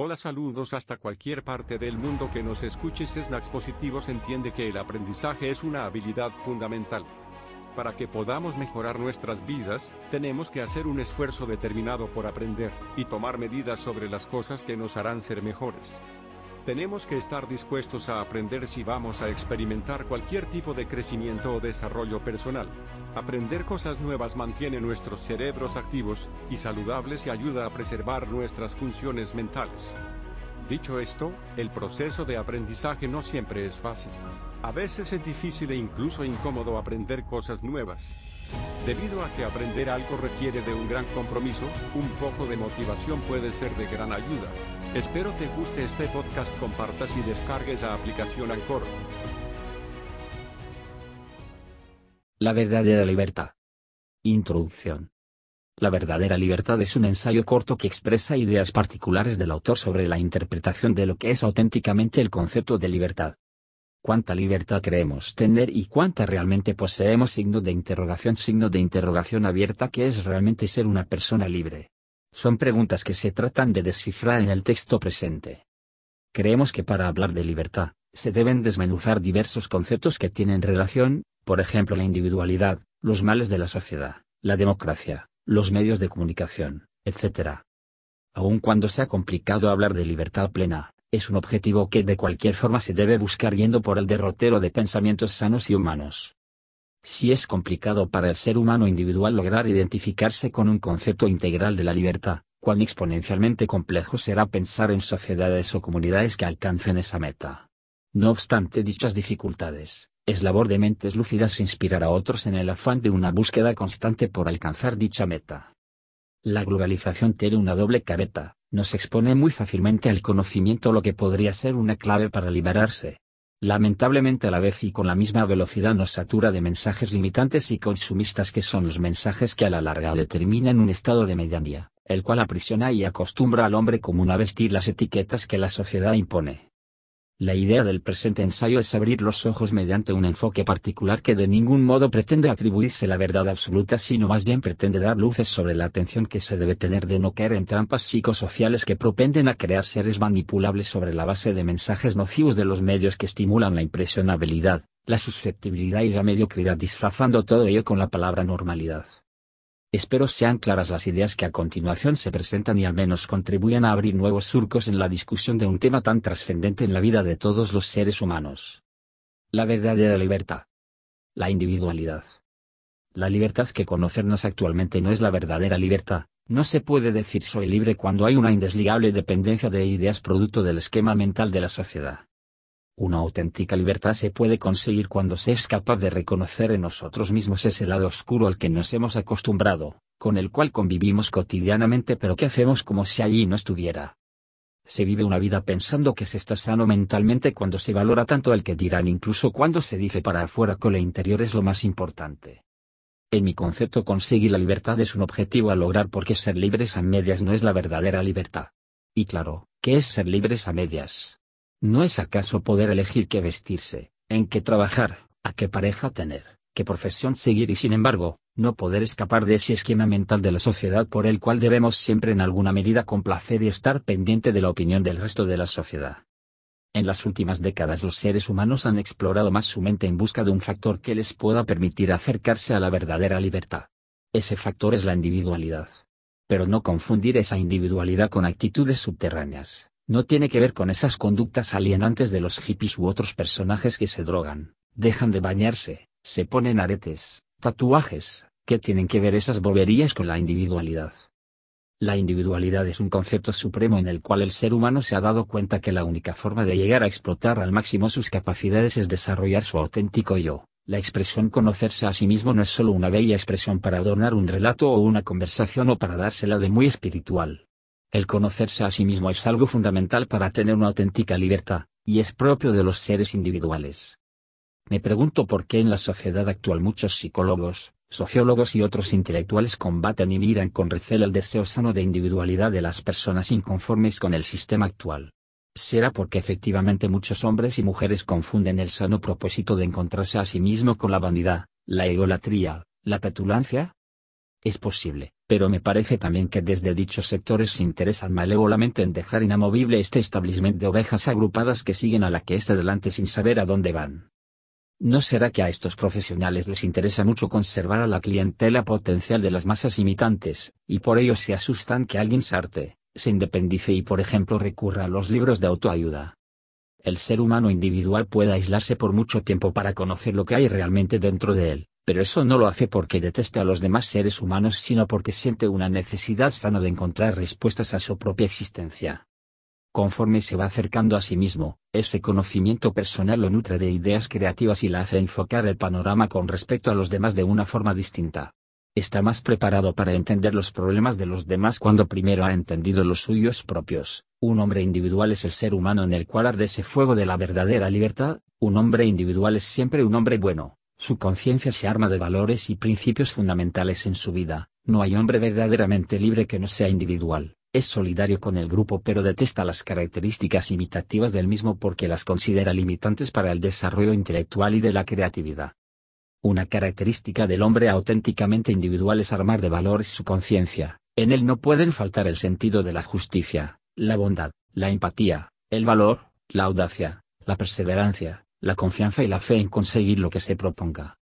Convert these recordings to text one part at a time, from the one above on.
Hola saludos hasta cualquier parte del mundo que nos escuches Snacks Positivos entiende que el aprendizaje es una habilidad fundamental. Para que podamos mejorar nuestras vidas, tenemos que hacer un esfuerzo determinado por aprender, y tomar medidas sobre las cosas que nos harán ser mejores. Tenemos que estar dispuestos a aprender si vamos a experimentar cualquier tipo de crecimiento o desarrollo personal. Aprender cosas nuevas mantiene nuestros cerebros activos y saludables y ayuda a preservar nuestras funciones mentales. Dicho esto, el proceso de aprendizaje no siempre es fácil. A veces es difícil e incluso incómodo aprender cosas nuevas. Debido a que aprender algo requiere de un gran compromiso, un poco de motivación puede ser de gran ayuda. Espero te guste este podcast, compartas y descargues la aplicación Anchor. La verdadera libertad. Introducción. La verdadera libertad es un ensayo corto que expresa ideas particulares del autor sobre la interpretación de lo que es auténticamente el concepto de libertad. ¿Cuánta libertad creemos tener y cuánta realmente poseemos? Signo de interrogación, signo de interrogación abierta que es realmente ser una persona libre. Son preguntas que se tratan de descifrar en el texto presente. Creemos que para hablar de libertad, se deben desmenuzar diversos conceptos que tienen relación, por ejemplo la individualidad, los males de la sociedad, la democracia, los medios de comunicación, etc. Aun cuando sea complicado hablar de libertad plena, es un objetivo que de cualquier forma se debe buscar yendo por el derrotero de pensamientos sanos y humanos. Si es complicado para el ser humano individual lograr identificarse con un concepto integral de la libertad, cuán exponencialmente complejo será pensar en sociedades o comunidades que alcancen esa meta. No obstante dichas dificultades, es labor de mentes lúcidas inspirar a otros en el afán de una búsqueda constante por alcanzar dicha meta. La globalización tiene una doble careta, nos expone muy fácilmente al conocimiento lo que podría ser una clave para liberarse, lamentablemente a la vez y con la misma velocidad nos satura de mensajes limitantes y consumistas que son los mensajes que a la larga determinan un estado de medianía, el cual aprisiona y acostumbra al hombre común a vestir las etiquetas que la sociedad impone. La idea del presente ensayo es abrir los ojos mediante un enfoque particular que de ningún modo pretende atribuirse la verdad absoluta, sino más bien pretende dar luces sobre la atención que se debe tener de no caer en trampas psicosociales que propenden a crear seres manipulables sobre la base de mensajes nocivos de los medios que estimulan la impresionabilidad, la susceptibilidad y la mediocridad disfrazando todo ello con la palabra normalidad. Espero sean claras las ideas que a continuación se presentan y al menos contribuyan a abrir nuevos surcos en la discusión de un tema tan trascendente en la vida de todos los seres humanos. La verdadera libertad. La individualidad. La libertad que conocernos actualmente no es la verdadera libertad, no se puede decir soy libre cuando hay una indesligable dependencia de ideas producto del esquema mental de la sociedad. Una auténtica libertad se puede conseguir cuando se es capaz de reconocer en nosotros mismos ese lado oscuro al que nos hemos acostumbrado, con el cual convivimos cotidianamente pero que hacemos como si allí no estuviera. Se vive una vida pensando que se está sano mentalmente cuando se valora tanto el que dirán incluso cuando se dice para afuera que lo interior es lo más importante. En mi concepto conseguir la libertad es un objetivo a lograr porque ser libres a medias no es la verdadera libertad. Y claro, ¿qué es ser libres a medias? ¿No es acaso poder elegir qué vestirse, en qué trabajar, a qué pareja tener, qué profesión seguir y sin embargo, no poder escapar de ese esquema mental de la sociedad por el cual debemos siempre en alguna medida complacer y estar pendiente de la opinión del resto de la sociedad? En las últimas décadas los seres humanos han explorado más su mente en busca de un factor que les pueda permitir acercarse a la verdadera libertad. Ese factor es la individualidad. Pero no confundir esa individualidad con actitudes subterráneas no tiene que ver con esas conductas alienantes de los hippies u otros personajes que se drogan, dejan de bañarse, se ponen aretes, tatuajes, ¿qué tienen que ver esas boberías con la individualidad? La individualidad es un concepto supremo en el cual el ser humano se ha dado cuenta que la única forma de llegar a explotar al máximo sus capacidades es desarrollar su auténtico yo. La expresión conocerse a sí mismo no es solo una bella expresión para adornar un relato o una conversación o para dársela de muy espiritual el conocerse a sí mismo es algo fundamental para tener una auténtica libertad, y es propio de los seres individuales. Me pregunto por qué en la sociedad actual muchos psicólogos, sociólogos y otros intelectuales combaten y miran con recelo el deseo sano de individualidad de las personas inconformes con el sistema actual. ¿Será porque efectivamente muchos hombres y mujeres confunden el sano propósito de encontrarse a sí mismo con la vanidad, la egolatría, la petulancia? Es posible, pero me parece también que desde dichos sectores se interesan malévolamente en dejar inamovible este establecimiento de ovejas agrupadas que siguen a la que está delante sin saber a dónde van. ¿No será que a estos profesionales les interesa mucho conservar a la clientela potencial de las masas imitantes, y por ello se asustan que alguien se arte, se independice y por ejemplo recurra a los libros de autoayuda? El ser humano individual puede aislarse por mucho tiempo para conocer lo que hay realmente dentro de él, pero eso no lo hace porque deteste a los demás seres humanos sino porque siente una necesidad sana de encontrar respuestas a su propia existencia. Conforme se va acercando a sí mismo, ese conocimiento personal lo nutre de ideas creativas y la hace enfocar el panorama con respecto a los demás de una forma distinta. Está más preparado para entender los problemas de los demás cuando primero ha entendido los suyos propios. Un hombre individual es el ser humano en el cual arde ese fuego de la verdadera libertad, un hombre individual es siempre un hombre bueno, su conciencia se arma de valores y principios fundamentales en su vida, no hay hombre verdaderamente libre que no sea individual, es solidario con el grupo pero detesta las características imitativas del mismo porque las considera limitantes para el desarrollo intelectual y de la creatividad. Una característica del hombre auténticamente individual es armar de valores su conciencia, en él no pueden faltar el sentido de la justicia, la bondad, la empatía, el valor, la audacia, la perseverancia, la confianza y la fe en conseguir lo que se proponga.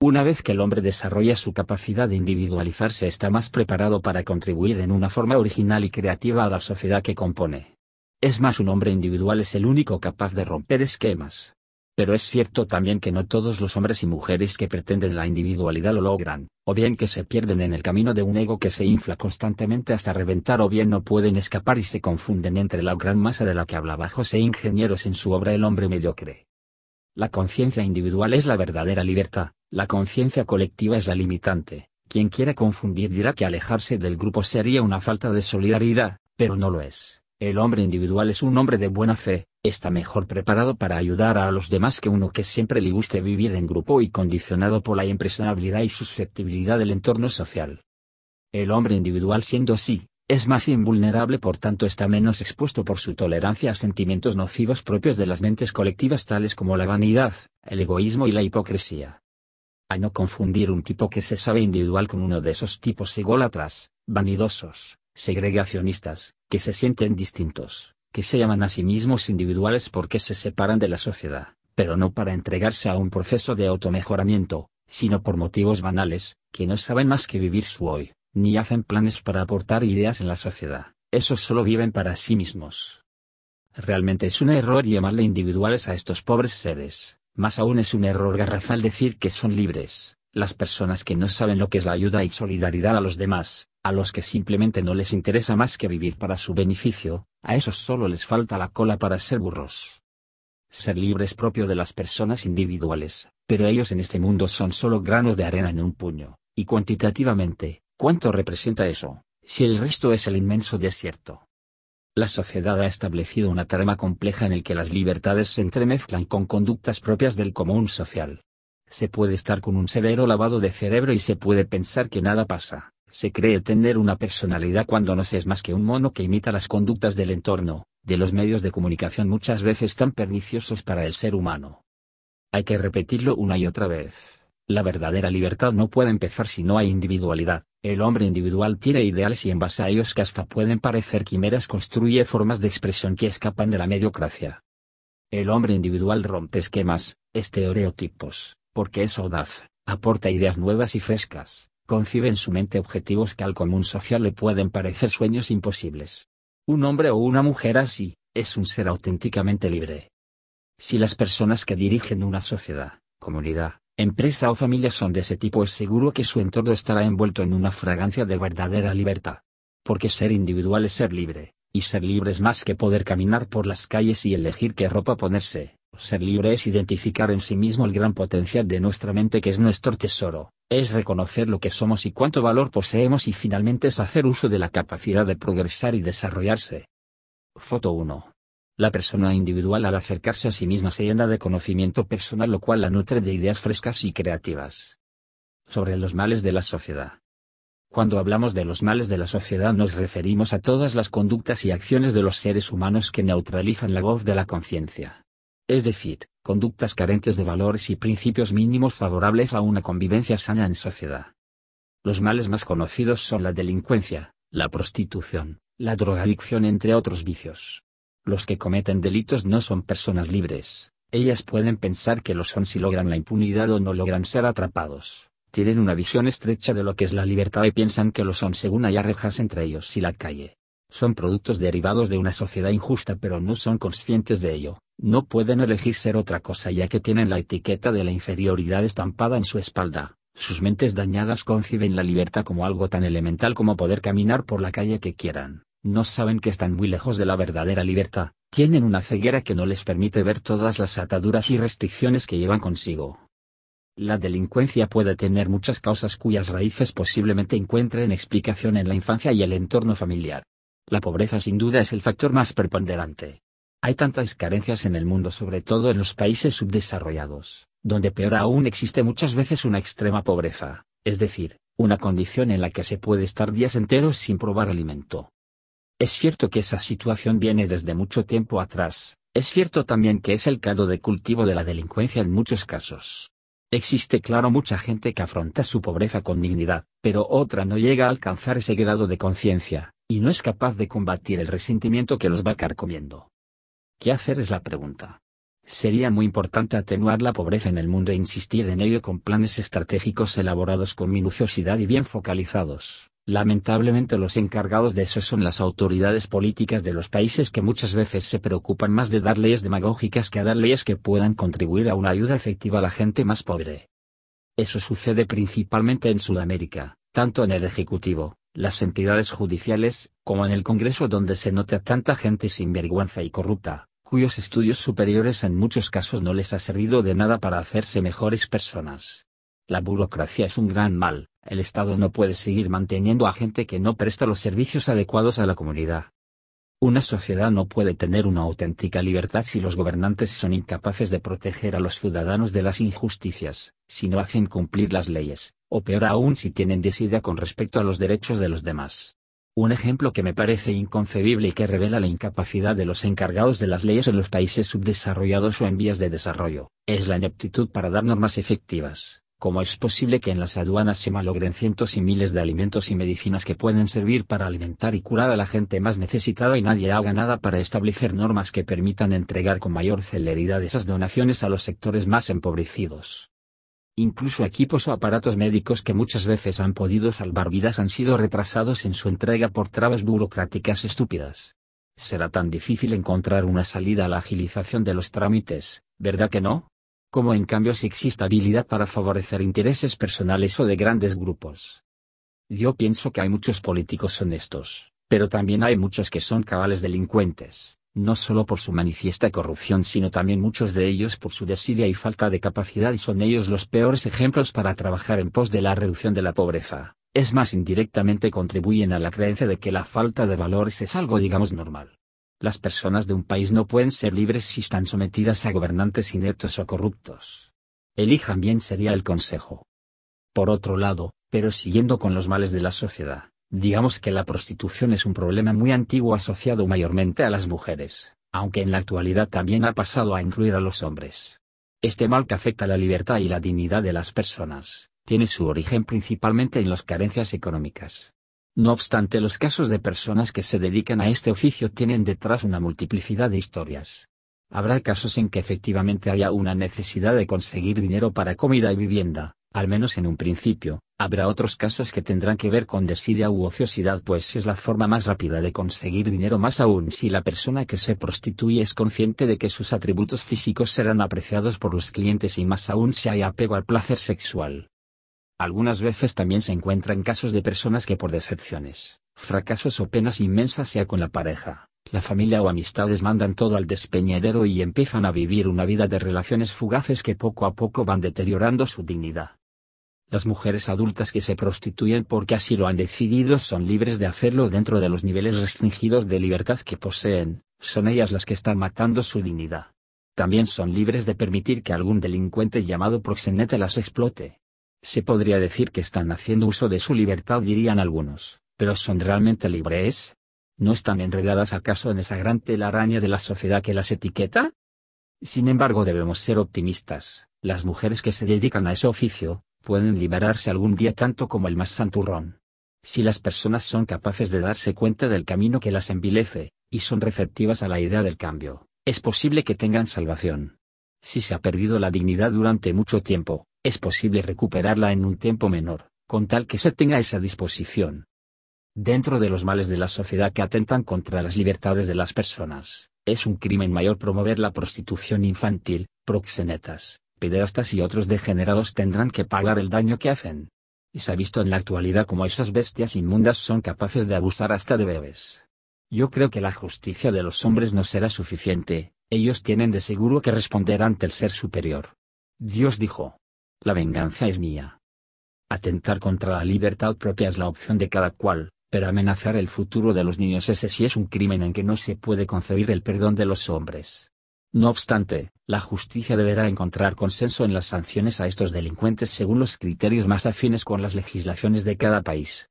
Una vez que el hombre desarrolla su capacidad de individualizarse está más preparado para contribuir en una forma original y creativa a la sociedad que compone. Es más, un hombre individual es el único capaz de romper esquemas. Pero es cierto también que no todos los hombres y mujeres que pretenden la individualidad lo logran, o bien que se pierden en el camino de un ego que se infla constantemente hasta reventar o bien no pueden escapar y se confunden entre la gran masa de la que hablaba José Ingenieros en su obra El hombre mediocre. La conciencia individual es la verdadera libertad, la conciencia colectiva es la limitante. Quien quiera confundir dirá que alejarse del grupo sería una falta de solidaridad, pero no lo es. El hombre individual es un hombre de buena fe, está mejor preparado para ayudar a los demás que uno que siempre le guste vivir en grupo y condicionado por la impresionabilidad y susceptibilidad del entorno social. El hombre individual siendo así, es más invulnerable por tanto está menos expuesto por su tolerancia a sentimientos nocivos propios de las mentes colectivas tales como la vanidad, el egoísmo y la hipocresía. A no confundir un tipo que se sabe individual con uno de esos tipos ególatras, vanidosos, segregacionistas, que se sienten distintos, que se llaman a sí mismos individuales porque se separan de la sociedad, pero no para entregarse a un proceso de automejoramiento, sino por motivos banales, que no saben más que vivir su hoy, ni hacen planes para aportar ideas en la sociedad, esos solo viven para sí mismos. Realmente es un error llamarle individuales a estos pobres seres, más aún es un error garrafal decir que son libres, las personas que no saben lo que es la ayuda y solidaridad a los demás, a los que simplemente no les interesa más que vivir para su beneficio, a esos solo les falta la cola para ser burros. Ser libre es propio de las personas individuales, pero ellos en este mundo son solo granos de arena en un puño, y cuantitativamente, ¿Cuánto representa eso, si el resto es el inmenso desierto? La sociedad ha establecido una trama compleja en el que las libertades se entremezclan con conductas propias del común social. Se puede estar con un severo lavado de cerebro y se puede pensar que nada pasa. Se cree tener una personalidad cuando no se es más que un mono que imita las conductas del entorno, de los medios de comunicación muchas veces tan perniciosos para el ser humano. Hay que repetirlo una y otra vez. La verdadera libertad no puede empezar si no hay individualidad. El hombre individual tiene ideales y en base a ellos que hasta pueden parecer quimeras construye formas de expresión que escapan de la mediocracia. El hombre individual rompe esquemas, estereotipos, porque es audaz, aporta ideas nuevas y frescas, concibe en su mente objetivos que al común social le pueden parecer sueños imposibles. Un hombre o una mujer así, es un ser auténticamente libre. Si las personas que dirigen una sociedad, comunidad, empresa o familia son de ese tipo es seguro que su entorno estará envuelto en una fragancia de verdadera libertad. Porque ser individual es ser libre, y ser libre es más que poder caminar por las calles y elegir qué ropa ponerse. Ser libre es identificar en sí mismo el gran potencial de nuestra mente que es nuestro tesoro, es reconocer lo que somos y cuánto valor poseemos y finalmente es hacer uso de la capacidad de progresar y desarrollarse. Foto 1. La persona individual al acercarse a sí misma se llena de conocimiento personal lo cual la nutre de ideas frescas y creativas. Sobre los males de la sociedad. Cuando hablamos de los males de la sociedad nos referimos a todas las conductas y acciones de los seres humanos que neutralizan la voz de la conciencia. Es decir, conductas carentes de valores y principios mínimos favorables a una convivencia sana en sociedad. Los males más conocidos son la delincuencia, la prostitución, la drogadicción entre otros vicios. Los que cometen delitos no son personas libres, ellas pueden pensar que lo son si logran la impunidad o no logran ser atrapados. Tienen una visión estrecha de lo que es la libertad y piensan que lo son según haya rejas entre ellos y la calle. Son productos derivados de una sociedad injusta pero no son conscientes de ello. No pueden elegir ser otra cosa ya que tienen la etiqueta de la inferioridad estampada en su espalda. Sus mentes dañadas conciben la libertad como algo tan elemental como poder caminar por la calle que quieran. No saben que están muy lejos de la verdadera libertad, tienen una ceguera que no les permite ver todas las ataduras y restricciones que llevan consigo. La delincuencia puede tener muchas causas cuyas raíces posiblemente encuentren explicación en la infancia y el entorno familiar. La pobreza sin duda es el factor más preponderante. Hay tantas carencias en el mundo sobre todo en los países subdesarrollados, donde peor aún existe muchas veces una extrema pobreza, es decir, una condición en la que se puede estar días enteros sin probar alimento. Es cierto que esa situación viene desde mucho tiempo atrás, es cierto también que es el caldo de cultivo de la delincuencia en muchos casos. Existe claro mucha gente que afronta su pobreza con dignidad, pero otra no llega a alcanzar ese grado de conciencia, y no es capaz de combatir el resentimiento que los va carcomiendo. ¿Qué hacer es la pregunta? Sería muy importante atenuar la pobreza en el mundo e insistir en ello con planes estratégicos elaborados con minuciosidad y bien focalizados. Lamentablemente los encargados de eso son las autoridades políticas de los países que muchas veces se preocupan más de dar leyes demagógicas que a dar leyes que puedan contribuir a una ayuda efectiva a la gente más pobre. Eso sucede principalmente en Sudamérica, tanto en el Ejecutivo, las entidades judiciales, como en el Congreso donde se nota tanta gente sin vergüenza y corrupta, cuyos estudios superiores en muchos casos no les ha servido de nada para hacerse mejores personas. La burocracia es un gran mal, el Estado no puede seguir manteniendo a gente que no presta los servicios adecuados a la comunidad. Una sociedad no puede tener una auténtica libertad si los gobernantes son incapaces de proteger a los ciudadanos de las injusticias, si no hacen cumplir las leyes, o peor aún si tienen desidia con respecto a los derechos de los demás. Un ejemplo que me parece inconcebible y que revela la incapacidad de los encargados de las leyes en los países subdesarrollados o en vías de desarrollo, es la ineptitud para dar normas efectivas. ¿Cómo es posible que en las aduanas se malogren cientos y miles de alimentos y medicinas que pueden servir para alimentar y curar a la gente más necesitada y nadie haga nada para establecer normas que permitan entregar con mayor celeridad esas donaciones a los sectores más empobrecidos? Incluso equipos o aparatos médicos que muchas veces han podido salvar vidas han sido retrasados en su entrega por trabas burocráticas estúpidas. Será tan difícil encontrar una salida a la agilización de los trámites, ¿verdad que no? Como en cambio si existe habilidad para favorecer intereses personales o de grandes grupos. Yo pienso que hay muchos políticos honestos, pero también hay muchos que son cabales delincuentes no solo por su manifiesta corrupción sino también muchos de ellos por su desidia y falta de capacidad y son ellos los peores ejemplos para trabajar en pos de la reducción de la pobreza, es más indirectamente contribuyen a la creencia de que la falta de valores es algo digamos normal. Las personas de un país no pueden ser libres si están sometidas a gobernantes ineptos o corruptos. Elijan bien sería el consejo. Por otro lado, pero siguiendo con los males de la sociedad, Digamos que la prostitución es un problema muy antiguo asociado mayormente a las mujeres, aunque en la actualidad también ha pasado a incluir a los hombres. Este mal que afecta la libertad y la dignidad de las personas, tiene su origen principalmente en las carencias económicas. No obstante, los casos de personas que se dedican a este oficio tienen detrás una multiplicidad de historias. Habrá casos en que efectivamente haya una necesidad de conseguir dinero para comida y vivienda, al menos en un principio, habrá otros casos que tendrán que ver con desidia u ociosidad pues es la forma más rápida de conseguir dinero más aún si la persona que se prostituye es consciente de que sus atributos físicos serán apreciados por los clientes y más aún si hay apego al placer sexual. Algunas veces también se encuentran casos de personas que por decepciones, fracasos o penas inmensas sea con la pareja, la familia o amistades mandan todo al despeñadero y empiezan a vivir una vida de relaciones fugaces que poco a poco van deteriorando su dignidad. Las mujeres adultas que se prostituyen porque así lo han decidido son libres de hacerlo dentro de los niveles restringidos de libertad que poseen, son ellas las que están matando su dignidad. También son libres de permitir que algún delincuente llamado proxenete las explote. Se podría decir que están haciendo uso de su libertad dirían algunos, pero ¿son realmente libres? ¿No están enredadas acaso en esa gran telaraña de la sociedad que las etiqueta? Sin embargo debemos ser optimistas, las mujeres que se dedican a ese oficio, pueden liberarse algún día tanto como el más santurrón. Si las personas son capaces de darse cuenta del camino que las envilece, y son receptivas a la idea del cambio, es posible que tengan salvación. Si se ha perdido la dignidad durante mucho tiempo, es posible recuperarla en un tiempo menor, con tal que se tenga esa disposición. Dentro de los males de la sociedad que atentan contra las libertades de las personas, es un crimen mayor promover la prostitución infantil, proxenetas, pederastas y otros degenerados tendrán que pagar el daño que hacen. Y se ha visto en la actualidad como esas bestias inmundas son capaces de abusar hasta de bebés. Yo creo que la justicia de los hombres no será suficiente, ellos tienen de seguro que responder ante el ser superior. Dios dijo. La venganza es mía. Atentar contra la libertad propia es la opción de cada cual, pero amenazar el futuro de los niños ese sí es un crimen en que no se puede concebir el perdón de los hombres. No obstante, la justicia deberá encontrar consenso en las sanciones a estos delincuentes según los criterios más afines con las legislaciones de cada país.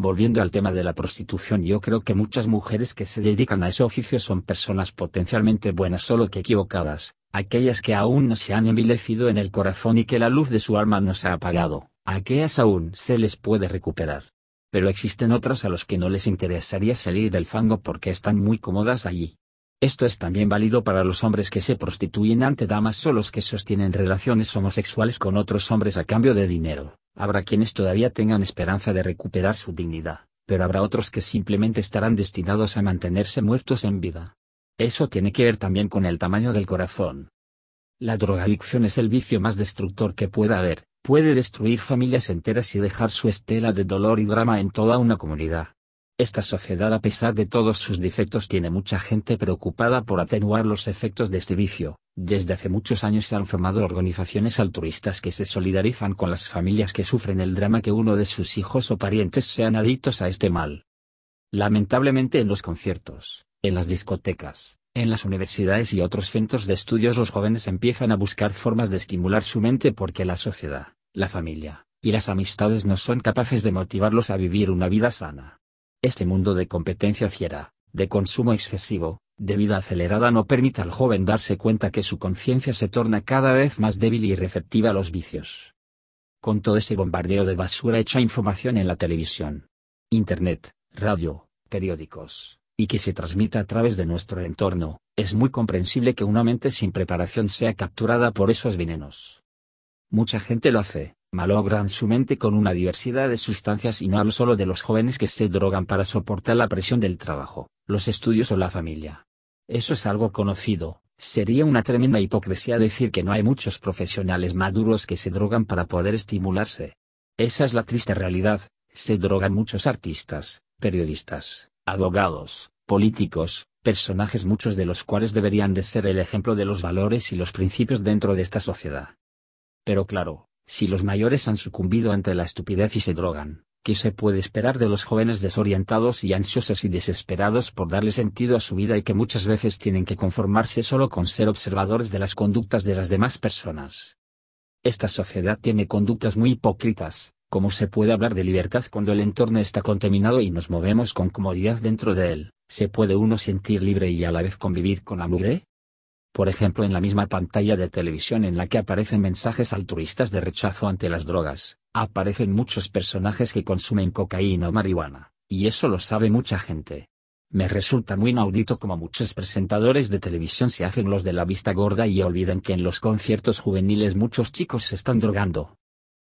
Volviendo al tema de la prostitución, yo creo que muchas mujeres que se dedican a ese oficio son personas potencialmente buenas solo que equivocadas, aquellas que aún no se han envilecido en el corazón y que la luz de su alma no se ha apagado, aquellas aún se les puede recuperar. Pero existen otras a los que no les interesaría salir del fango porque están muy cómodas allí. Esto es también válido para los hombres que se prostituyen ante damas solos que sostienen relaciones homosexuales con otros hombres a cambio de dinero. Habrá quienes todavía tengan esperanza de recuperar su dignidad, pero habrá otros que simplemente estarán destinados a mantenerse muertos en vida. Eso tiene que ver también con el tamaño del corazón. La drogadicción es el vicio más destructor que pueda haber, puede destruir familias enteras y dejar su estela de dolor y drama en toda una comunidad. Esta sociedad a pesar de todos sus defectos tiene mucha gente preocupada por atenuar los efectos de este vicio. Desde hace muchos años se han formado organizaciones altruistas que se solidarizan con las familias que sufren el drama que uno de sus hijos o parientes sean adictos a este mal. Lamentablemente en los conciertos, en las discotecas, en las universidades y otros centros de estudios los jóvenes empiezan a buscar formas de estimular su mente porque la sociedad, la familia, y las amistades no son capaces de motivarlos a vivir una vida sana. Este mundo de competencia fiera, de consumo excesivo, de vida acelerada no permite al joven darse cuenta que su conciencia se torna cada vez más débil y receptiva a los vicios. Con todo ese bombardeo de basura hecha información en la televisión, internet, radio, periódicos, y que se transmite a través de nuestro entorno, es muy comprensible que una mente sin preparación sea capturada por esos venenos. Mucha gente lo hace, malogran su mente con una diversidad de sustancias y no hablo solo de los jóvenes que se drogan para soportar la presión del trabajo, los estudios o la familia. Eso es algo conocido, sería una tremenda hipocresía decir que no hay muchos profesionales maduros que se drogan para poder estimularse. Esa es la triste realidad, se drogan muchos artistas, periodistas, abogados, políticos, personajes muchos de los cuales deberían de ser el ejemplo de los valores y los principios dentro de esta sociedad. Pero claro, si los mayores han sucumbido ante la estupidez y se drogan, ¿qué se puede esperar de los jóvenes desorientados y ansiosos y desesperados por darle sentido a su vida y que muchas veces tienen que conformarse solo con ser observadores de las conductas de las demás personas? Esta sociedad tiene conductas muy hipócritas, ¿cómo se puede hablar de libertad cuando el entorno está contaminado y nos movemos con comodidad dentro de él? ¿Se puede uno sentir libre y a la vez convivir con la mugre? Por ejemplo en la misma pantalla de televisión en la que aparecen mensajes altruistas de rechazo ante las drogas, aparecen muchos personajes que consumen cocaína o marihuana, y eso lo sabe mucha gente. Me resulta muy inaudito como muchos presentadores de televisión se hacen los de la vista gorda y olvidan que en los conciertos juveniles muchos chicos se están drogando.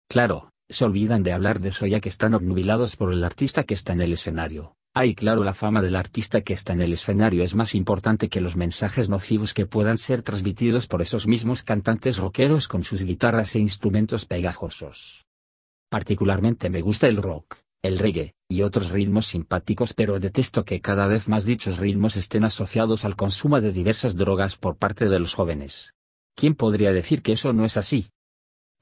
Claro, se olvidan de hablar de eso ya que están obnubilados por el artista que está en el escenario, Ay claro la fama del artista que está en el escenario es más importante que los mensajes nocivos que puedan ser transmitidos por esos mismos cantantes rockeros con sus guitarras e instrumentos pegajosos. Particularmente me gusta el rock, el reggae, y otros ritmos simpáticos pero detesto que cada vez más dichos ritmos estén asociados al consumo de diversas drogas por parte de los jóvenes. ¿Quién podría decir que eso no es así?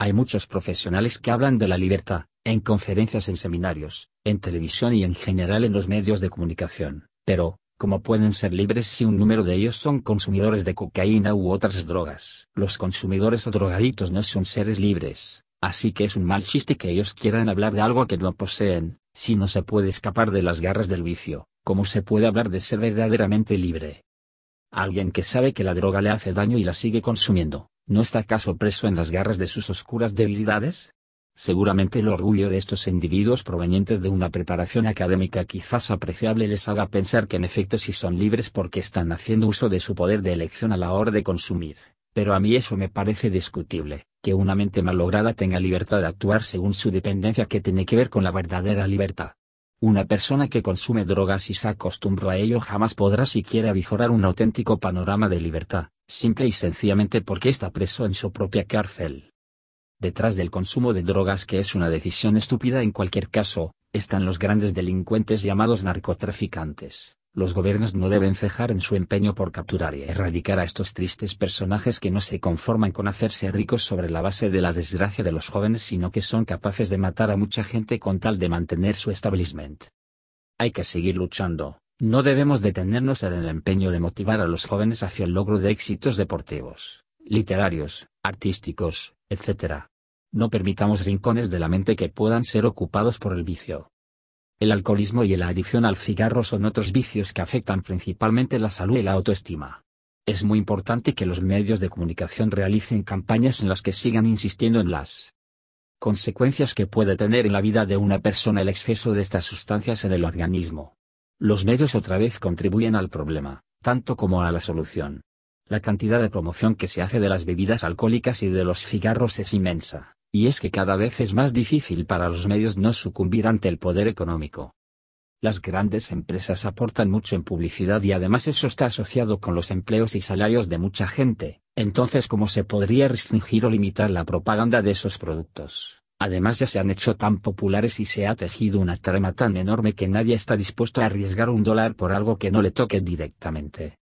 Hay muchos profesionales que hablan de la libertad, en conferencias en seminarios, en televisión y en general en los medios de comunicación, pero, ¿cómo pueden ser libres si un número de ellos son consumidores de cocaína u otras drogas? Los consumidores o drogaditos no son seres libres, así que es un mal chiste que ellos quieran hablar de algo que no poseen, si no se puede escapar de las garras del vicio, ¿cómo se puede hablar de ser verdaderamente libre? Alguien que sabe que la droga le hace daño y la sigue consumiendo, ¿no está acaso preso en las garras de sus oscuras debilidades? Seguramente el orgullo de estos individuos provenientes de una preparación académica quizás apreciable les haga pensar que en efecto sí son libres porque están haciendo uso de su poder de elección a la hora de consumir, pero a mí eso me parece discutible, que una mente malograda tenga libertad de actuar según su dependencia que tiene que ver con la verdadera libertad. Una persona que consume drogas y se acostumbró a ello jamás podrá siquiera visorar un auténtico panorama de libertad, simple y sencillamente porque está preso en su propia cárcel. Detrás del consumo de drogas que es una decisión estúpida en cualquier caso, están los grandes delincuentes llamados narcotraficantes. Los gobiernos no deben cejar en su empeño por capturar y erradicar a estos tristes personajes que no se conforman con hacerse ricos sobre la base de la desgracia de los jóvenes sino que son capaces de matar a mucha gente con tal de mantener su establishment. Hay que seguir luchando, no debemos detenernos en el empeño de motivar a los jóvenes hacia el logro de éxitos deportivos, literarios, artísticos, etc. No permitamos rincones de la mente que puedan ser ocupados por el vicio. El alcoholismo y la adicción al cigarro son otros vicios que afectan principalmente la salud y la autoestima. Es muy importante que los medios de comunicación realicen campañas en las que sigan insistiendo en las consecuencias que puede tener en la vida de una persona el exceso de estas sustancias en el organismo. Los medios otra vez contribuyen al problema, tanto como a la solución. La cantidad de promoción que se hace de las bebidas alcohólicas y de los cigarros es inmensa, y es que cada vez es más difícil para los medios no sucumbir ante el poder económico. Las grandes empresas aportan mucho en publicidad y además eso está asociado con los empleos y salarios de mucha gente, entonces ¿cómo se podría restringir o limitar la propaganda de esos productos? Además ya se han hecho tan populares y se ha tejido una trama tan enorme que nadie está dispuesto a arriesgar un dólar por algo que no le toque directamente.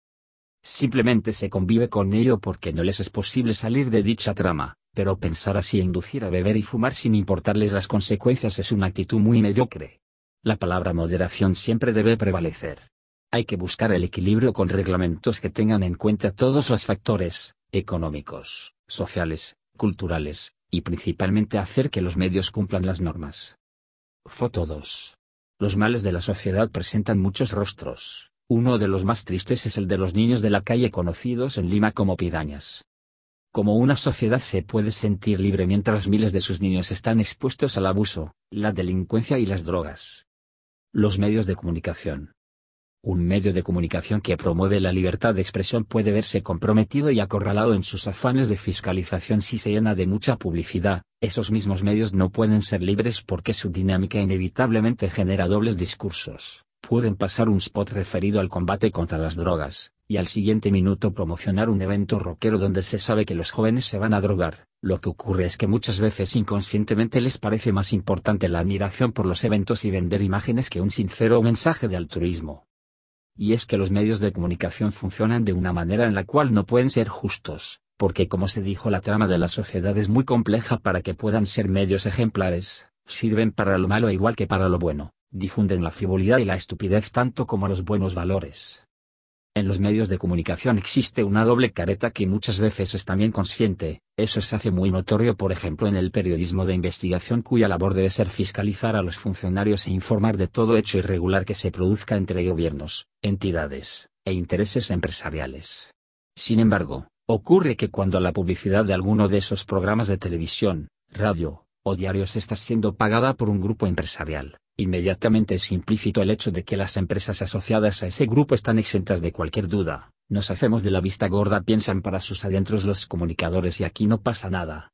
Simplemente se convive con ello porque no les es posible salir de dicha trama, pero pensar así e inducir a beber y fumar sin importarles las consecuencias es una actitud muy mediocre. La palabra moderación siempre debe prevalecer. Hay que buscar el equilibrio con reglamentos que tengan en cuenta todos los factores, económicos, sociales, culturales, y principalmente hacer que los medios cumplan las normas. Foto 2. Los males de la sociedad presentan muchos rostros. Uno de los más tristes es el de los niños de la calle conocidos en Lima como pirañas. Como una sociedad se puede sentir libre mientras miles de sus niños están expuestos al abuso, la delincuencia y las drogas. Los medios de comunicación. Un medio de comunicación que promueve la libertad de expresión puede verse comprometido y acorralado en sus afanes de fiscalización si se llena de mucha publicidad, esos mismos medios no pueden ser libres porque su dinámica inevitablemente genera dobles discursos pueden pasar un spot referido al combate contra las drogas, y al siguiente minuto promocionar un evento rockero donde se sabe que los jóvenes se van a drogar, lo que ocurre es que muchas veces inconscientemente les parece más importante la admiración por los eventos y vender imágenes que un sincero mensaje de altruismo. Y es que los medios de comunicación funcionan de una manera en la cual no pueden ser justos, porque como se dijo la trama de la sociedad es muy compleja para que puedan ser medios ejemplares, sirven para lo malo igual que para lo bueno difunden la frivolidad y la estupidez tanto como los buenos valores. En los medios de comunicación existe una doble careta que muchas veces es también consciente, eso se hace muy notorio por ejemplo en el periodismo de investigación cuya labor debe ser fiscalizar a los funcionarios e informar de todo hecho irregular que se produzca entre gobiernos, entidades, e intereses empresariales. Sin embargo, ocurre que cuando la publicidad de alguno de esos programas de televisión, radio, o diarios está siendo pagada por un grupo empresarial, Inmediatamente es implícito el hecho de que las empresas asociadas a ese grupo están exentas de cualquier duda. Nos hacemos de la vista gorda, piensan para sus adentros los comunicadores y aquí no pasa nada.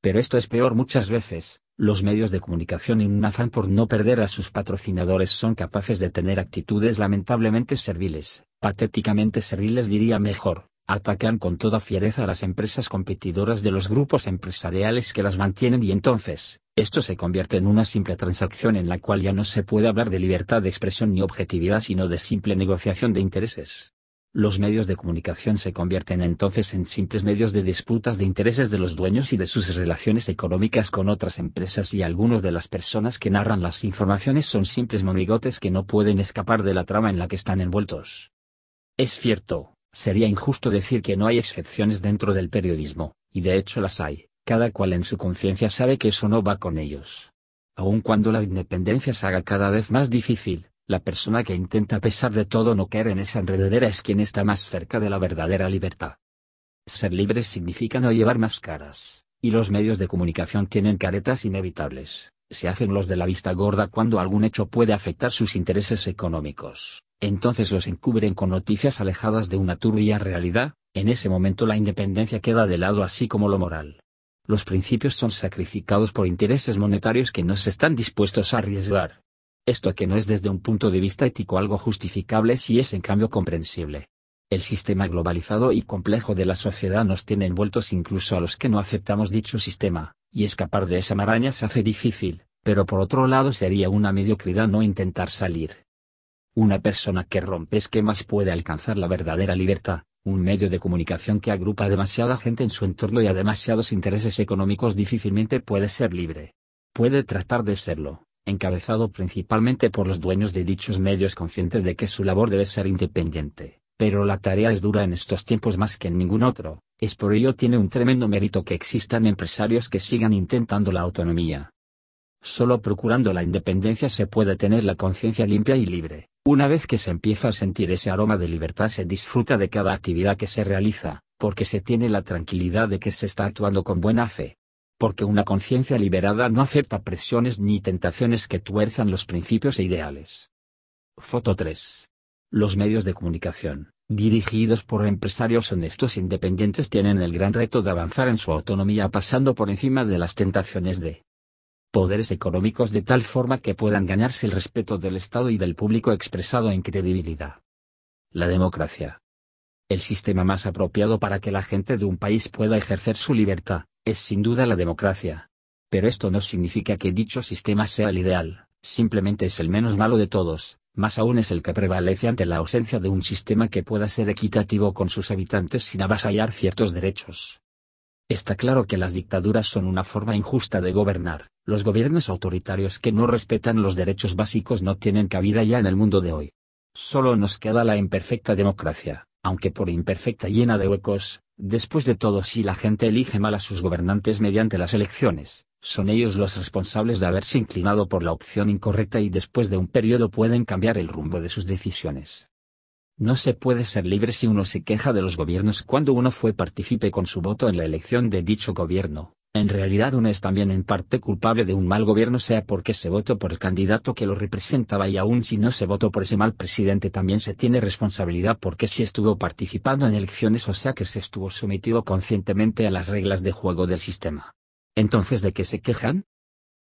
Pero esto es peor muchas veces, los medios de comunicación en un por no perder a sus patrocinadores son capaces de tener actitudes lamentablemente serviles, patéticamente serviles diría mejor, atacan con toda fiereza a las empresas competidoras de los grupos empresariales que las mantienen y entonces, esto se convierte en una simple transacción en la cual ya no se puede hablar de libertad de expresión ni objetividad sino de simple negociación de intereses. Los medios de comunicación se convierten entonces en simples medios de disputas de intereses de los dueños y de sus relaciones económicas con otras empresas y algunos de las personas que narran las informaciones son simples monigotes que no pueden escapar de la trama en la que están envueltos. Es cierto, sería injusto decir que no hay excepciones dentro del periodismo, y de hecho las hay cada cual en su conciencia sabe que eso no va con ellos. Aun cuando la independencia se haga cada vez más difícil, la persona que intenta a pesar de todo no caer en esa enredadera es quien está más cerca de la verdadera libertad. Ser libre significa no llevar máscaras, y los medios de comunicación tienen caretas inevitables, se hacen los de la vista gorda cuando algún hecho puede afectar sus intereses económicos, entonces los encubren con noticias alejadas de una turbia realidad, en ese momento la independencia queda de lado así como lo moral. Los principios son sacrificados por intereses monetarios que no se están dispuestos a arriesgar. Esto que no es desde un punto de vista ético algo justificable si es en cambio comprensible. El sistema globalizado y complejo de la sociedad nos tiene envueltos incluso a los que no aceptamos dicho sistema, y escapar de esa maraña se hace difícil, pero por otro lado sería una mediocridad no intentar salir. Una persona que rompe esquemas puede alcanzar la verdadera libertad, un medio de comunicación que agrupa a demasiada gente en su entorno y a demasiados intereses económicos difícilmente puede ser libre. Puede tratar de serlo, encabezado principalmente por los dueños de dichos medios conscientes de que su labor debe ser independiente, pero la tarea es dura en estos tiempos más que en ningún otro, es por ello tiene un tremendo mérito que existan empresarios que sigan intentando la autonomía. Solo procurando la independencia se puede tener la conciencia limpia y libre. Una vez que se empieza a sentir ese aroma de libertad se disfruta de cada actividad que se realiza, porque se tiene la tranquilidad de que se está actuando con buena fe. Porque una conciencia liberada no acepta presiones ni tentaciones que tuerzan los principios e ideales. Foto 3. Los medios de comunicación, dirigidos por empresarios honestos e independientes tienen el gran reto de avanzar en su autonomía pasando por encima de las tentaciones de poderes económicos de tal forma que puedan ganarse el respeto del Estado y del público expresado en credibilidad. La democracia. El sistema más apropiado para que la gente de un país pueda ejercer su libertad, es sin duda la democracia. Pero esto no significa que dicho sistema sea el ideal, simplemente es el menos malo de todos, más aún es el que prevalece ante la ausencia de un sistema que pueda ser equitativo con sus habitantes sin avasallar ciertos derechos. Está claro que las dictaduras son una forma injusta de gobernar, los gobiernos autoritarios que no respetan los derechos básicos no tienen cabida ya en el mundo de hoy. Solo nos queda la imperfecta democracia, aunque por imperfecta llena de huecos, después de todo si la gente elige mal a sus gobernantes mediante las elecciones, son ellos los responsables de haberse inclinado por la opción incorrecta y después de un periodo pueden cambiar el rumbo de sus decisiones. No se puede ser libre si uno se queja de los gobiernos cuando uno fue partícipe con su voto en la elección de dicho gobierno. En realidad uno es también en parte culpable de un mal gobierno sea porque se votó por el candidato que lo representaba y aun si no se votó por ese mal presidente también se tiene responsabilidad porque si estuvo participando en elecciones o sea que se estuvo sometido conscientemente a las reglas de juego del sistema. Entonces ¿de qué se quejan?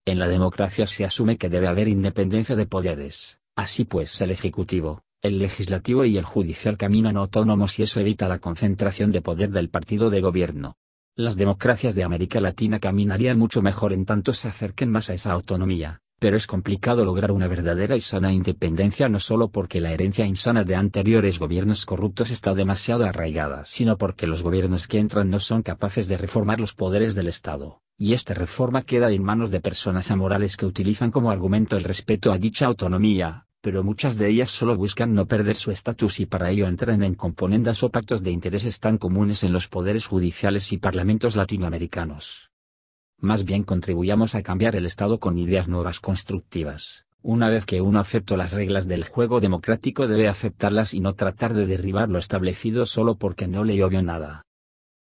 En la democracia se asume que debe haber independencia de poderes, así pues el Ejecutivo, el legislativo y el judicial caminan autónomos y eso evita la concentración de poder del partido de gobierno. Las democracias de América Latina caminarían mucho mejor en tanto se acerquen más a esa autonomía, pero es complicado lograr una verdadera y sana independencia no solo porque la herencia insana de anteriores gobiernos corruptos está demasiado arraigada, sino porque los gobiernos que entran no son capaces de reformar los poderes del Estado, y esta reforma queda en manos de personas amorales que utilizan como argumento el respeto a dicha autonomía, pero muchas de ellas solo buscan no perder su estatus y para ello entran en componendas o pactos de intereses tan comunes en los poderes judiciales y parlamentos latinoamericanos. Más bien contribuyamos a cambiar el Estado con ideas nuevas constructivas. Una vez que uno acepta las reglas del juego democrático debe aceptarlas y no tratar de derribar lo establecido solo porque no le obvio nada.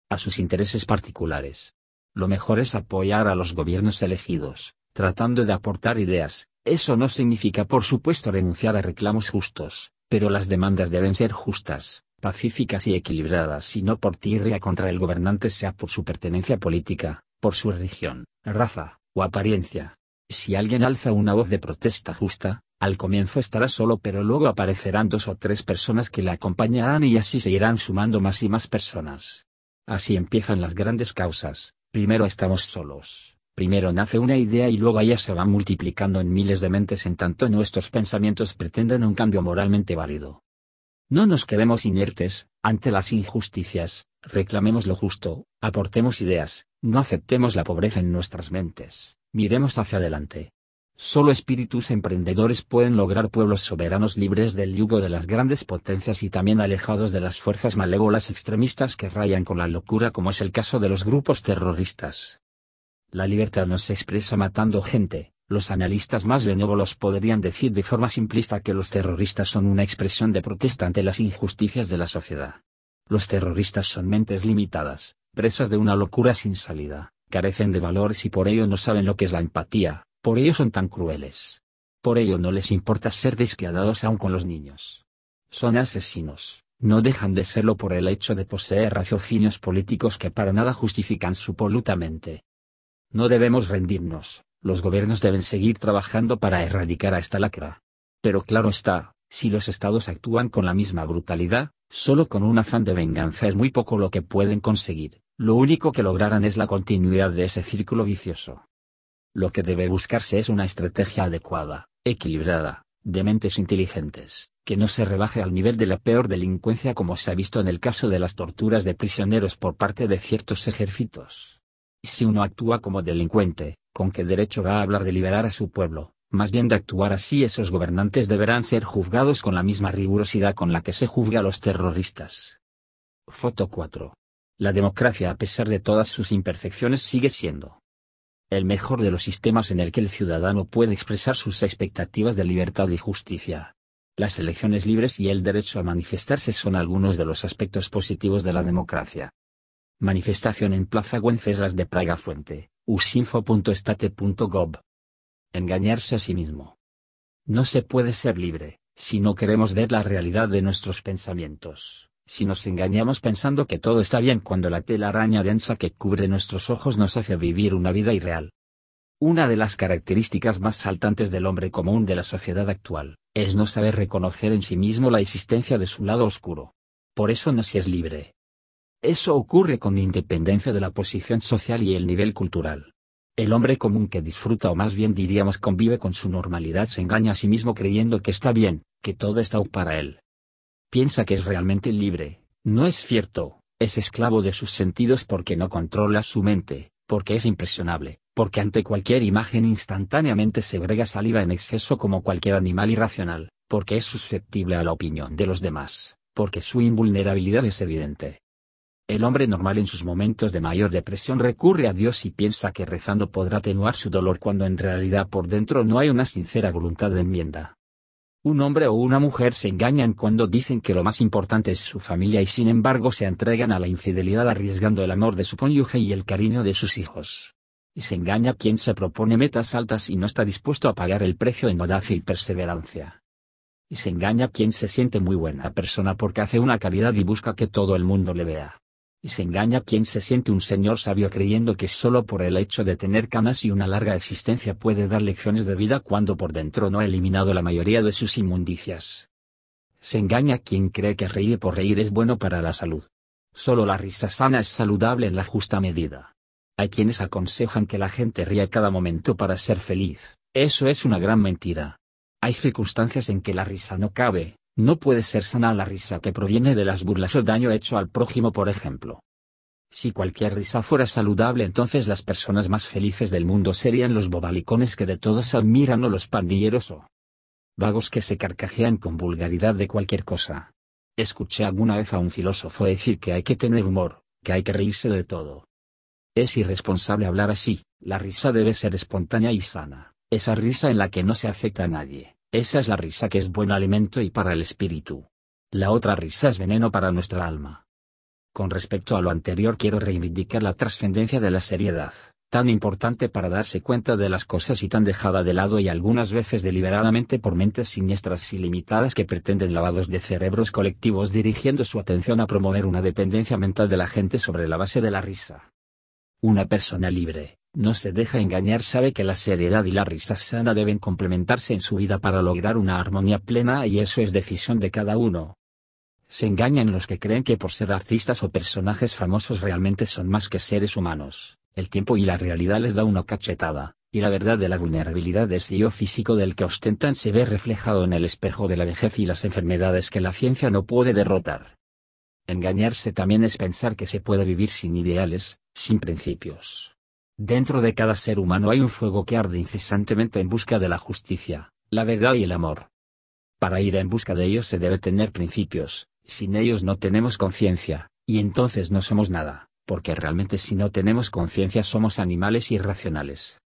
A sus intereses particulares. Lo mejor es apoyar a los gobiernos elegidos, tratando de aportar ideas, eso no significa por supuesto renunciar a reclamos justos, pero las demandas deben ser justas, pacíficas y equilibradas y no por tirria contra el gobernante sea por su pertenencia política, por su religión, raza, o apariencia. Si alguien alza una voz de protesta justa, al comienzo estará solo pero luego aparecerán dos o tres personas que le acompañarán y así se irán sumando más y más personas. Así empiezan las grandes causas, primero estamos solos Primero nace una idea y luego ella se va multiplicando en miles de mentes en tanto nuestros pensamientos pretenden un cambio moralmente válido. No nos quedemos inertes, ante las injusticias, reclamemos lo justo, aportemos ideas, no aceptemos la pobreza en nuestras mentes, miremos hacia adelante. Solo espíritus emprendedores pueden lograr pueblos soberanos libres del yugo de las grandes potencias y también alejados de las fuerzas malévolas extremistas que rayan con la locura como es el caso de los grupos terroristas. La libertad no se expresa matando gente, los analistas más benévolos podrían decir de forma simplista que los terroristas son una expresión de protesta ante las injusticias de la sociedad. Los terroristas son mentes limitadas, presas de una locura sin salida, carecen de valores y por ello no saben lo que es la empatía, por ello son tan crueles. Por ello no les importa ser despiadados aún con los niños. Son asesinos, no dejan de serlo por el hecho de poseer raciocinios políticos que para nada justifican su polutamente. No debemos rendirnos, los gobiernos deben seguir trabajando para erradicar a esta lacra. Pero claro está, si los estados actúan con la misma brutalidad, solo con un afán de venganza es muy poco lo que pueden conseguir, lo único que lograrán es la continuidad de ese círculo vicioso. Lo que debe buscarse es una estrategia adecuada, equilibrada, de mentes inteligentes, que no se rebaje al nivel de la peor delincuencia como se ha visto en el caso de las torturas de prisioneros por parte de ciertos ejércitos. Si uno actúa como delincuente, ¿con qué derecho va a hablar de liberar a su pueblo? Más bien de actuar así esos gobernantes deberán ser juzgados con la misma rigurosidad con la que se juzga a los terroristas. Foto 4. La democracia a pesar de todas sus imperfecciones sigue siendo el mejor de los sistemas en el que el ciudadano puede expresar sus expectativas de libertad y justicia. Las elecciones libres y el derecho a manifestarse son algunos de los aspectos positivos de la democracia. Manifestación en Plaza Güenceslas de Praga Fuente, usinfo.estate.gov engañarse a sí mismo. No se puede ser libre, si no queremos ver la realidad de nuestros pensamientos, si nos engañamos pensando que todo está bien cuando la tela araña densa que cubre nuestros ojos nos hace vivir una vida irreal. Una de las características más saltantes del hombre común de la sociedad actual, es no saber reconocer en sí mismo la existencia de su lado oscuro. Por eso no se es libre. Eso ocurre con independencia de la posición social y el nivel cultural. El hombre común que disfruta o más bien diríamos convive con su normalidad se engaña a sí mismo creyendo que está bien, que todo está para él. Piensa que es realmente libre, no es cierto, es esclavo de sus sentidos porque no controla su mente, porque es impresionable, porque ante cualquier imagen instantáneamente segrega saliva en exceso como cualquier animal irracional, porque es susceptible a la opinión de los demás, porque su invulnerabilidad es evidente, el hombre normal en sus momentos de mayor depresión recurre a Dios y piensa que rezando podrá atenuar su dolor cuando en realidad por dentro no hay una sincera voluntad de enmienda. Un hombre o una mujer se engañan cuando dicen que lo más importante es su familia y sin embargo se entregan a la infidelidad arriesgando el amor de su cónyuge y el cariño de sus hijos. Y se engaña quien se propone metas altas y no está dispuesto a pagar el precio en audacia y perseverancia. Y se engaña quien se siente muy buena persona porque hace una caridad y busca que todo el mundo le vea y se engaña quien se siente un señor sabio creyendo que solo por el hecho de tener canas y una larga existencia puede dar lecciones de vida cuando por dentro no ha eliminado la mayoría de sus inmundicias. Se engaña quien cree que reír por reír es bueno para la salud. Solo la risa sana es saludable en la justa medida. Hay quienes aconsejan que la gente ría cada momento para ser feliz, eso es una gran mentira. Hay circunstancias en que la risa no cabe, no puede ser sana la risa que proviene de las burlas o daño hecho al prójimo, por ejemplo. Si cualquier risa fuera saludable, entonces las personas más felices del mundo serían los bobalicones que de todos admiran o los pandilleros o vagos que se carcajean con vulgaridad de cualquier cosa. Escuché alguna vez a un filósofo decir que hay que tener humor, que hay que reírse de todo. Es irresponsable hablar así, la risa debe ser espontánea y sana, esa risa en la que no se afecta a nadie. Esa es la risa que es buen alimento y para el espíritu. La otra risa es veneno para nuestra alma. Con respecto a lo anterior quiero reivindicar la trascendencia de la seriedad, tan importante para darse cuenta de las cosas y tan dejada de lado y algunas veces deliberadamente por mentes siniestras y limitadas que pretenden lavados de cerebros colectivos dirigiendo su atención a promover una dependencia mental de la gente sobre la base de la risa. Una persona libre, no se deja engañar, sabe que la seriedad y la risa sana deben complementarse en su vida para lograr una armonía plena y eso es decisión de cada uno. Se engañan los que creen que por ser artistas o personajes famosos realmente son más que seres humanos, el tiempo y la realidad les da una cachetada, y la verdad de la vulnerabilidad de ese yo físico del que ostentan se ve reflejado en el espejo de la vejez y las enfermedades que la ciencia no puede derrotar. Engañarse también es pensar que se puede vivir sin ideales, sin principios Dentro de cada ser humano hay un fuego que arde incesantemente en busca de la justicia, la verdad y el amor. Para ir en busca de ellos se debe tener principios, sin ellos no tenemos conciencia, y entonces no somos nada, porque realmente si no tenemos conciencia somos animales irracionales.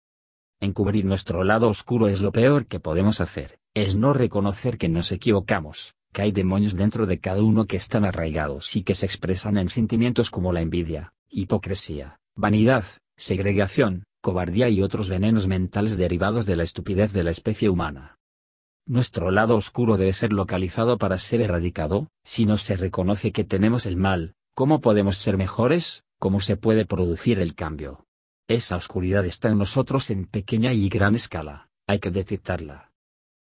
Encubrir nuestro lado oscuro es lo peor que podemos hacer, es no reconocer que nos equivocamos, que hay demonios dentro de cada uno que están arraigados y que se expresan en sentimientos como la envidia, hipocresía, vanidad, segregación, cobardía y otros venenos mentales derivados de la estupidez de la especie humana. Nuestro lado oscuro debe ser localizado para ser erradicado, si no se reconoce que tenemos el mal, ¿cómo podemos ser mejores? ¿Cómo se puede producir el cambio? Esa oscuridad está en nosotros en pequeña y gran escala, hay que detectarla.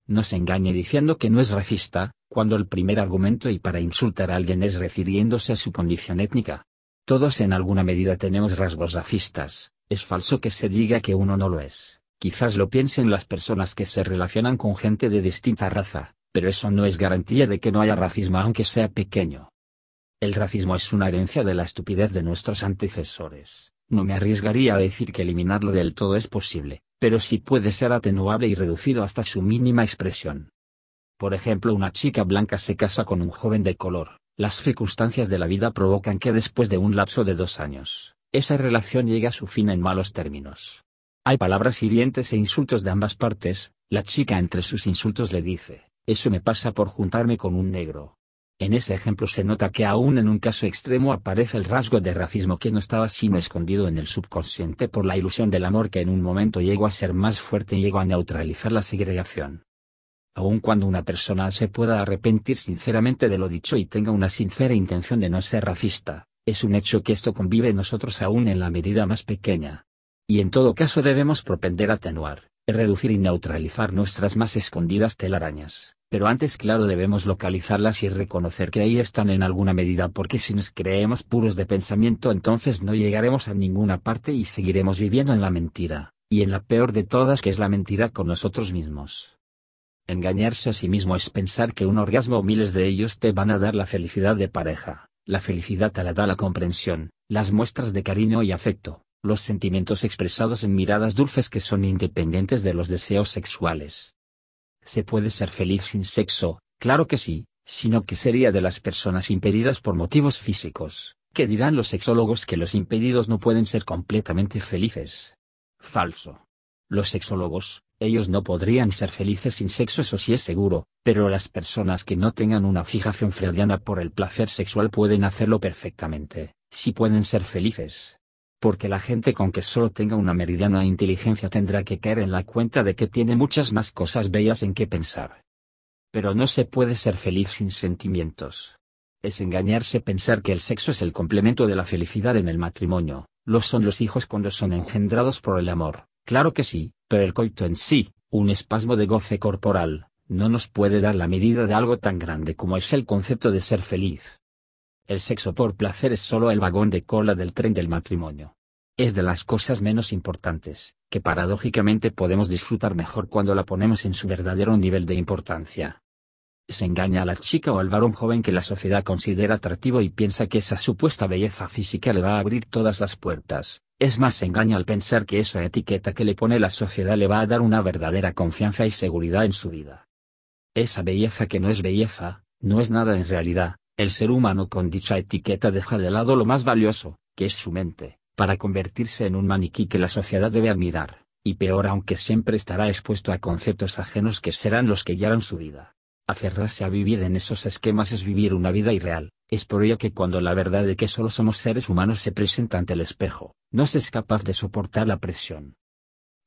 No se engañe diciendo que no es racista, cuando el primer argumento y para insultar a alguien es refiriéndose a su condición étnica. Todos en alguna medida tenemos rasgos racistas, es falso que se diga que uno no lo es. Quizás lo piensen las personas que se relacionan con gente de distinta raza, pero eso no es garantía de que no haya racismo aunque sea pequeño. El racismo es una herencia de la estupidez de nuestros antecesores. No me arriesgaría a decir que eliminarlo del todo es posible, pero sí puede ser atenuable y reducido hasta su mínima expresión. Por ejemplo, una chica blanca se casa con un joven de color, las circunstancias de la vida provocan que después de un lapso de dos años, esa relación llegue a su fin en malos términos. Hay palabras hirientes e insultos de ambas partes, la chica entre sus insultos le dice, eso me pasa por juntarme con un negro. En ese ejemplo se nota que aún en un caso extremo aparece el rasgo de racismo que no estaba sino escondido en el subconsciente por la ilusión del amor que en un momento llegó a ser más fuerte y llegó a neutralizar la segregación. Aun cuando una persona se pueda arrepentir sinceramente de lo dicho y tenga una sincera intención de no ser racista, es un hecho que esto convive en nosotros aún en la medida más pequeña, y en todo caso debemos propender a atenuar, reducir y neutralizar nuestras más escondidas telarañas, pero antes claro debemos localizarlas y reconocer que ahí están en alguna medida porque si nos creemos puros de pensamiento entonces no llegaremos a ninguna parte y seguiremos viviendo en la mentira, y en la peor de todas que es la mentira con nosotros mismos. Engañarse a sí mismo es pensar que un orgasmo o miles de ellos te van a dar la felicidad de pareja, la felicidad te la da la comprensión, las muestras de cariño y afecto, los sentimientos expresados en miradas dulces que son independientes de los deseos sexuales. ¿Se puede ser feliz sin sexo? Claro que sí, sino que sería de las personas impedidas por motivos físicos, que dirán los sexólogos que los impedidos no pueden ser completamente felices. Falso. Los sexólogos, ellos no podrían ser felices sin sexo, eso sí es seguro, pero las personas que no tengan una fijación freudiana por el placer sexual pueden hacerlo perfectamente, si pueden ser felices porque la gente con que solo tenga una meridiana inteligencia tendrá que caer en la cuenta de que tiene muchas más cosas bellas en que pensar. Pero no se puede ser feliz sin sentimientos. Es engañarse pensar que el sexo es el complemento de la felicidad en el matrimonio, lo son los hijos cuando son engendrados por el amor, claro que sí, pero el coito en sí, un espasmo de goce corporal, no nos puede dar la medida de algo tan grande como es el concepto de ser feliz. El sexo por placer es solo el vagón de cola del tren del matrimonio. Es de las cosas menos importantes, que paradójicamente podemos disfrutar mejor cuando la ponemos en su verdadero nivel de importancia. Se engaña a la chica o al varón joven que la sociedad considera atractivo y piensa que esa supuesta belleza física le va a abrir todas las puertas. Es más, engaña al pensar que esa etiqueta que le pone la sociedad le va a dar una verdadera confianza y seguridad en su vida. Esa belleza que no es belleza, no es nada en realidad, el ser humano con dicha etiqueta deja de lado lo más valioso, que es su mente, para convertirse en un maniquí que la sociedad debe admirar, y peor aunque siempre estará expuesto a conceptos ajenos que serán los que guiarán su vida. Aferrarse a vivir en esos esquemas es vivir una vida irreal, es por ello que cuando la verdad de que solo somos seres humanos se presenta ante el espejo, no se es capaz de soportar la presión,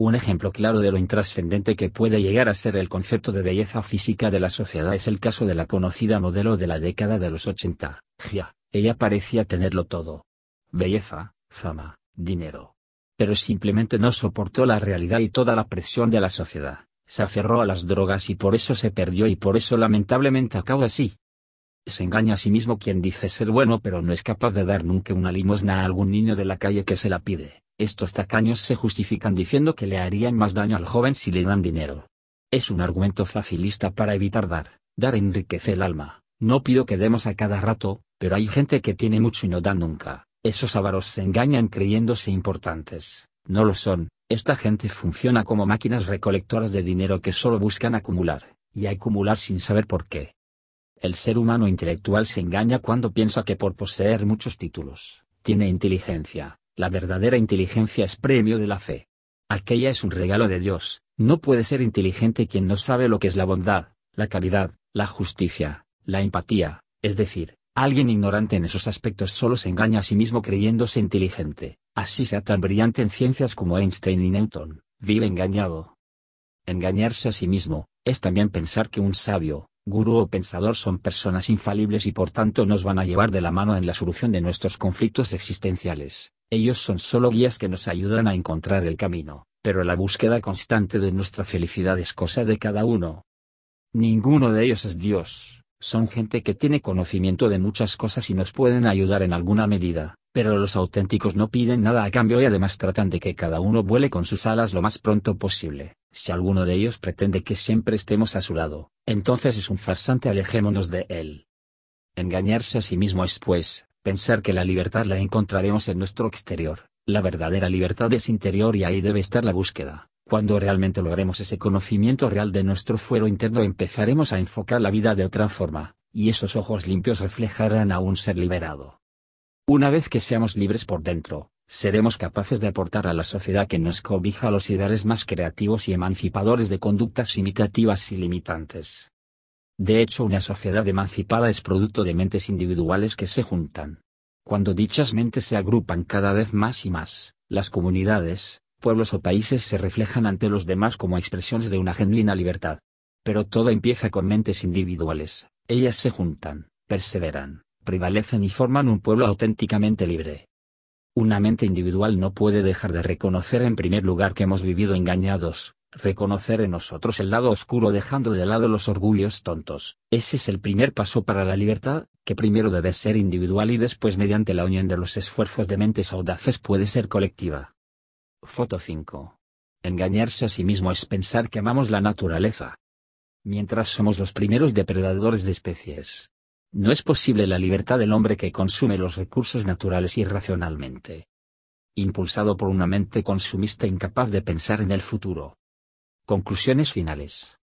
un ejemplo claro de lo intrascendente que puede llegar a ser el concepto de belleza física de la sociedad es el caso de la conocida modelo de la década de los 80, Gia. Ella parecía tenerlo todo. Belleza, fama, dinero. Pero simplemente no soportó la realidad y toda la presión de la sociedad. Se aferró a las drogas y por eso se perdió y por eso lamentablemente acabó así. Se engaña a sí mismo quien dice ser bueno pero no es capaz de dar nunca una limosna a algún niño de la calle que se la pide. Estos tacaños se justifican diciendo que le harían más daño al joven si le dan dinero. Es un argumento facilista para evitar dar, dar enriquece el alma. No pido que demos a cada rato, pero hay gente que tiene mucho y no da nunca. Esos avaros se engañan creyéndose importantes. No lo son, esta gente funciona como máquinas recolectoras de dinero que solo buscan acumular, y acumular sin saber por qué. El ser humano intelectual se engaña cuando piensa que por poseer muchos títulos, tiene inteligencia, la verdadera inteligencia es premio de la fe. Aquella es un regalo de Dios, no puede ser inteligente quien no sabe lo que es la bondad, la caridad, la justicia, la empatía, es decir, Alguien ignorante en esos aspectos solo se engaña a sí mismo creyéndose inteligente, así sea tan brillante en ciencias como Einstein y Newton, vive engañado. Engañarse a sí mismo, es también pensar que un sabio, gurú o pensador son personas infalibles y por tanto nos van a llevar de la mano en la solución de nuestros conflictos existenciales. Ellos son solo guías que nos ayudan a encontrar el camino, pero la búsqueda constante de nuestra felicidad es cosa de cada uno. Ninguno de ellos es Dios. Son gente que tiene conocimiento de muchas cosas y nos pueden ayudar en alguna medida, pero los auténticos no piden nada a cambio y además tratan de que cada uno vuele con sus alas lo más pronto posible. Si alguno de ellos pretende que siempre estemos a su lado, entonces es un farsante, alejémonos de él. Engañarse a sí mismo es pues, pensar que la libertad la encontraremos en nuestro exterior, la verdadera libertad es interior y ahí debe estar la búsqueda. Cuando realmente logremos ese conocimiento real de nuestro fuero interno empezaremos a enfocar la vida de otra forma, y esos ojos limpios reflejarán a un ser liberado. Una vez que seamos libres por dentro, seremos capaces de aportar a la sociedad que nos cobija los ideales más creativos y emancipadores de conductas imitativas y limitantes. De hecho, una sociedad emancipada es producto de mentes individuales que se juntan. Cuando dichas mentes se agrupan cada vez más y más, las comunidades, pueblos o países se reflejan ante los demás como expresiones de una genuina libertad. Pero todo empieza con mentes individuales, ellas se juntan, perseveran, prevalecen y forman un pueblo auténticamente libre. Una mente individual no puede dejar de reconocer en primer lugar que hemos vivido engañados, reconocer en nosotros el lado oscuro dejando de lado los orgullos tontos. Ese es el primer paso para la libertad, que primero debe ser individual y después mediante la unión de los esfuerzos de mentes audaces puede ser colectiva. Foto 5. Engañarse a sí mismo es pensar que amamos la naturaleza. Mientras somos los primeros depredadores de especies. No es posible la libertad del hombre que consume los recursos naturales irracionalmente. Impulsado por una mente consumista incapaz de pensar en el futuro. Conclusiones finales.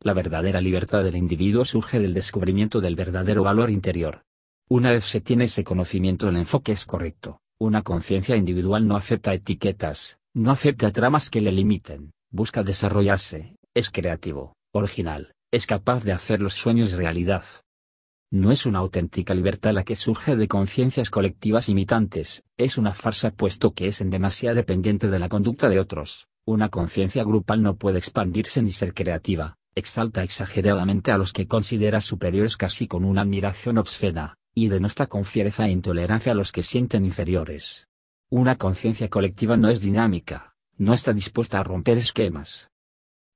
La verdadera libertad del individuo surge del descubrimiento del verdadero valor interior. Una vez se tiene ese conocimiento el enfoque es correcto. Una conciencia individual no acepta etiquetas, no acepta tramas que le limiten, busca desarrollarse, es creativo, original, es capaz de hacer los sueños realidad. No es una auténtica libertad la que surge de conciencias colectivas imitantes, es una farsa puesto que es en demasía dependiente de la conducta de otros. Una conciencia grupal no puede expandirse ni ser creativa, exalta exageradamente a los que considera superiores casi con una admiración obscena, y denosta con fiereza e intolerancia a los que sienten inferiores. Una conciencia colectiva no es dinámica, no está dispuesta a romper esquemas.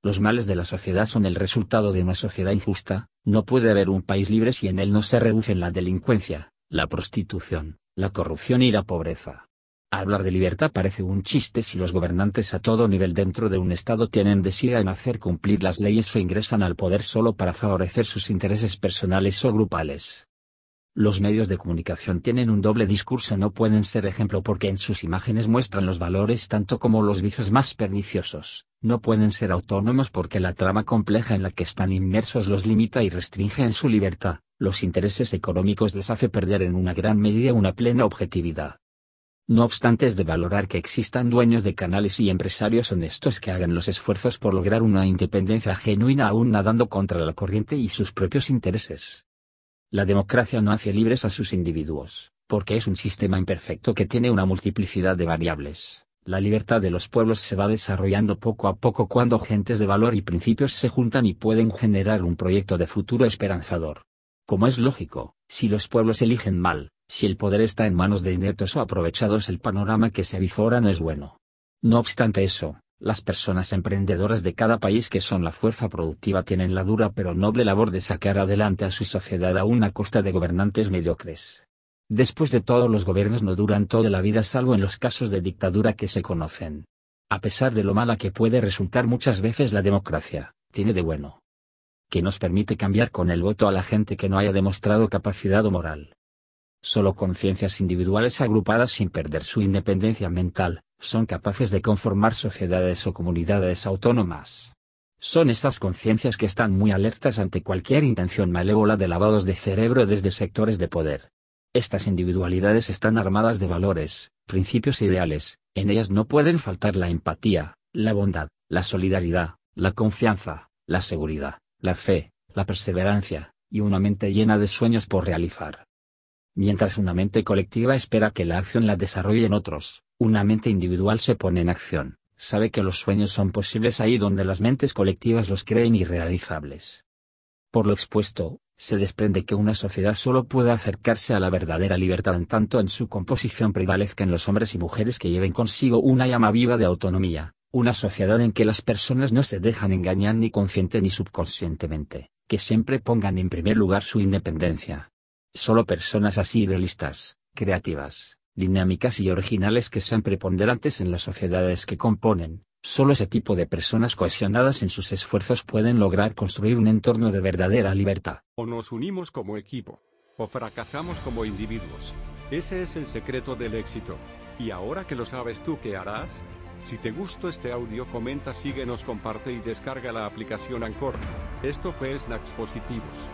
Los males de la sociedad son el resultado de una sociedad injusta, no puede haber un país libre si en él no se reducen la delincuencia, la prostitución, la corrupción y la pobreza. Hablar de libertad parece un chiste si los gobernantes a todo nivel dentro de un Estado tienen deseo en hacer cumplir las leyes o ingresan al poder solo para favorecer sus intereses personales o grupales. Los medios de comunicación tienen un doble discurso, no pueden ser ejemplo porque en sus imágenes muestran los valores tanto como los vicios más perniciosos, no pueden ser autónomos porque la trama compleja en la que están inmersos los limita y restringe en su libertad, los intereses económicos les hace perder en una gran medida una plena objetividad. No obstante es de valorar que existan dueños de canales y empresarios honestos que hagan los esfuerzos por lograr una independencia genuina aún nadando contra la corriente y sus propios intereses. La democracia no hace libres a sus individuos, porque es un sistema imperfecto que tiene una multiplicidad de variables. La libertad de los pueblos se va desarrollando poco a poco cuando gentes de valor y principios se juntan y pueden generar un proyecto de futuro esperanzador. Como es lógico, si los pueblos eligen mal, si el poder está en manos de ineptos o aprovechados el panorama que se avifora no es bueno. No obstante eso, las personas emprendedoras de cada país que son la fuerza productiva tienen la dura pero noble labor de sacar adelante a su sociedad a una costa de gobernantes mediocres. Después de todo los gobiernos no duran toda la vida salvo en los casos de dictadura que se conocen. A pesar de lo mala que puede resultar muchas veces la democracia, tiene de bueno. Que nos permite cambiar con el voto a la gente que no haya demostrado capacidad o moral. Solo conciencias individuales agrupadas sin perder su independencia mental, son capaces de conformar sociedades o comunidades autónomas. Son estas conciencias que están muy alertas ante cualquier intención malévola de lavados de cerebro desde sectores de poder. Estas individualidades están armadas de valores, principios ideales, en ellas no pueden faltar la empatía, la bondad, la solidaridad, la confianza, la seguridad, la fe, la perseverancia, y una mente llena de sueños por realizar. Mientras una mente colectiva espera que la acción la desarrollen otros, una mente individual se pone en acción, sabe que los sueños son posibles ahí donde las mentes colectivas los creen irrealizables. Por lo expuesto, se desprende que una sociedad solo puede acercarse a la verdadera libertad en tanto en su composición prevalezcan los hombres y mujeres que lleven consigo una llama viva de autonomía, una sociedad en que las personas no se dejan engañar ni consciente ni subconscientemente, que siempre pongan en primer lugar su independencia, Solo personas así realistas, creativas, dinámicas y originales que sean preponderantes en las sociedades que componen, solo ese tipo de personas cohesionadas en sus esfuerzos pueden lograr construir un entorno de verdadera libertad. O nos unimos como equipo, o fracasamos como individuos. Ese es el secreto del éxito. Y ahora que lo sabes tú, ¿qué harás? Si te gustó este audio comenta, síguenos, comparte y descarga la aplicación Anchor. Esto fue Snacks Positivos.